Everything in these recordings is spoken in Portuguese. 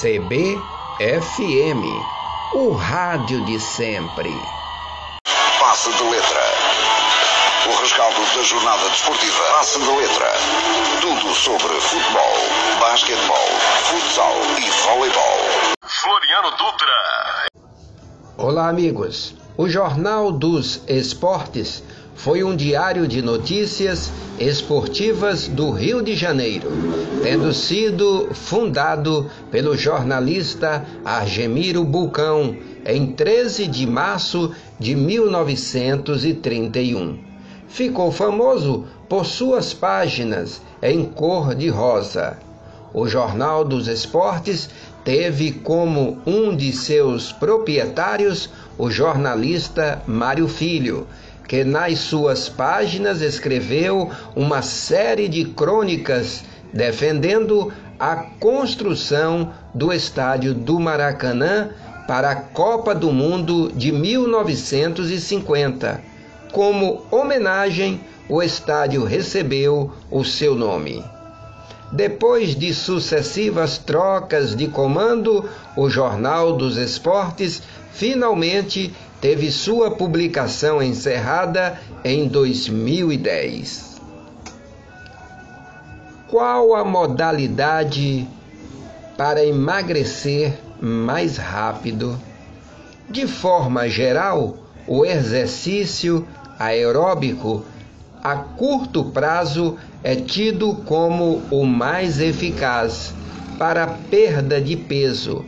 CBFM, o rádio de sempre. Passe de letra. O rescaldo da jornada desportiva. Passe de letra. Tudo sobre futebol, basquetebol, futsal e voleibol. Floriano Dutra. Olá, amigos. O Jornal dos Esportes foi um diário de notícias esportivas do Rio de Janeiro, tendo sido fundado pelo jornalista Argemiro Bulcão em 13 de março de 1931. Ficou famoso por suas páginas em cor de rosa. O Jornal dos Esportes teve como um de seus proprietários o jornalista Mário Filho, que nas suas páginas escreveu uma série de crônicas defendendo a construção do estádio do Maracanã para a Copa do Mundo de 1950. Como homenagem, o estádio recebeu o seu nome. Depois de sucessivas trocas de comando, o Jornal dos Esportes finalmente teve sua publicação encerrada em 2010. Qual a modalidade para emagrecer mais rápido? De forma geral, o exercício aeróbico a curto prazo é tido como o mais eficaz para perda de peso,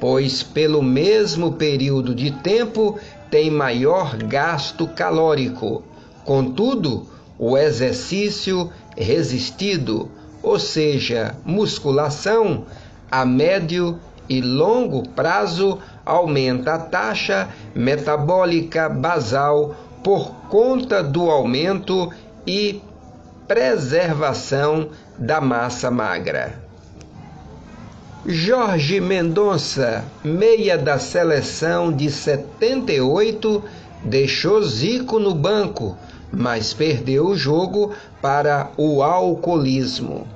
pois pelo mesmo período de tempo tem maior gasto calórico. Contudo, o exercício resistido, ou seja, musculação, a médio e longo prazo aumenta a taxa metabólica basal por conta do aumento e preservação da massa magra. Jorge Mendonça, meia da seleção de 78, deixou Zico no banco, mas perdeu o jogo para o alcoolismo.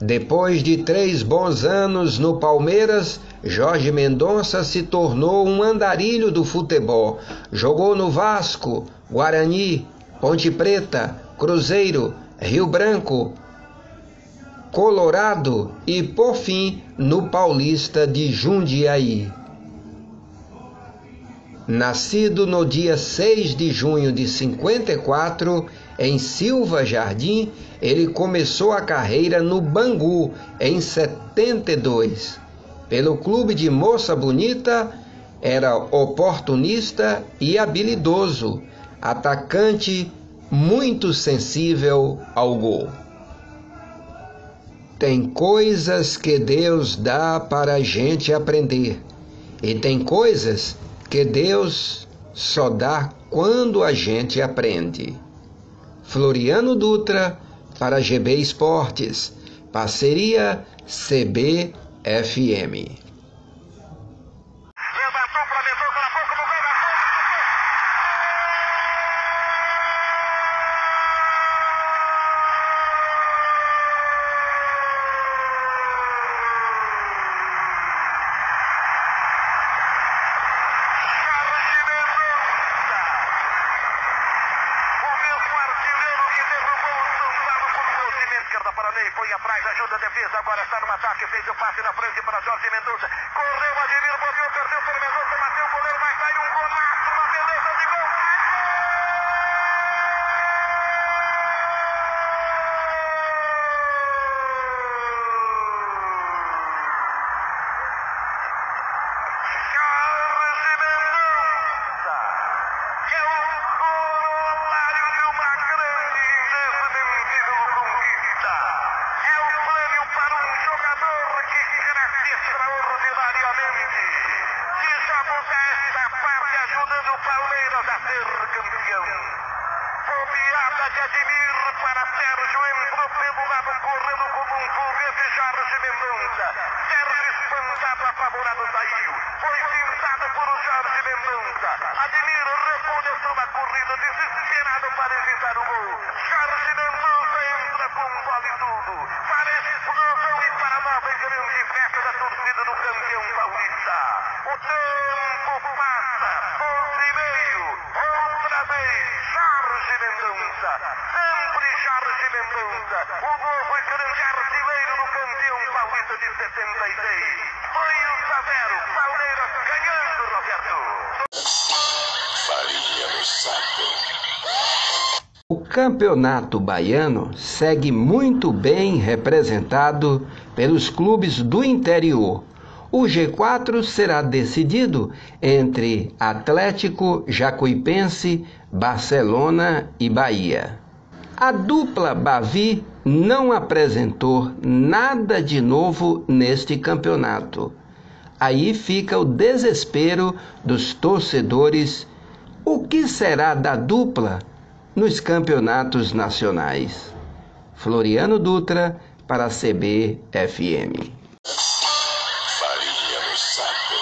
Depois de três bons anos no Palmeiras, Jorge Mendonça se tornou um andarilho do futebol. Jogou no Vasco, Guarani, Ponte Preta, Cruzeiro, Rio Branco, Colorado e, por fim, no Paulista de Jundiaí. Nascido no dia 6 de junho de 54, em Silva Jardim, ele começou a carreira no Bangu em 72. Pelo clube de Moça Bonita, era oportunista e habilidoso, atacante muito sensível ao gol. Tem coisas que Deus dá para a gente aprender, e tem coisas que Deus só dá quando a gente aprende. Floriano Dutra para GB Esportes, parceria CBFM. Foi atrás, ajuda a defesa, agora está no ataque, fez o passe na frente para Jorge Mendonça, correu, Ademir, bobeou, ser campeão. Fobiada de Ademir para Sérgio, entrou pelo lado correndo como um foguete Jorge Mendonça. Sérgio espantado, apavorado, saiu. Foi pintado por Jorge Mendonça. Ademir recolheu toda a corrida, desesperado para evitar o gol. Jorge Mendonça entra com um bola e tudo. Parece explosão e para a nova e grande festa da torcida do campeão paulista. O novo e grande artilheiro do campeão paulista de 76. Foi o Savero, Palmeiras ganhando, Roberto. Farinha no saco. O campeonato baiano segue muito bem representado pelos clubes do interior. O G4 será decidido entre Atlético, Jacuipense, Barcelona e Bahia. A dupla Bavi não apresentou nada de novo neste campeonato. Aí fica o desespero dos torcedores. O que será da dupla nos campeonatos nacionais? Floriano Dutra para a CBFM. Farinha no saco.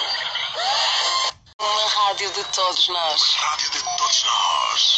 Uma rádio de todos nós. Rádio de todos nós.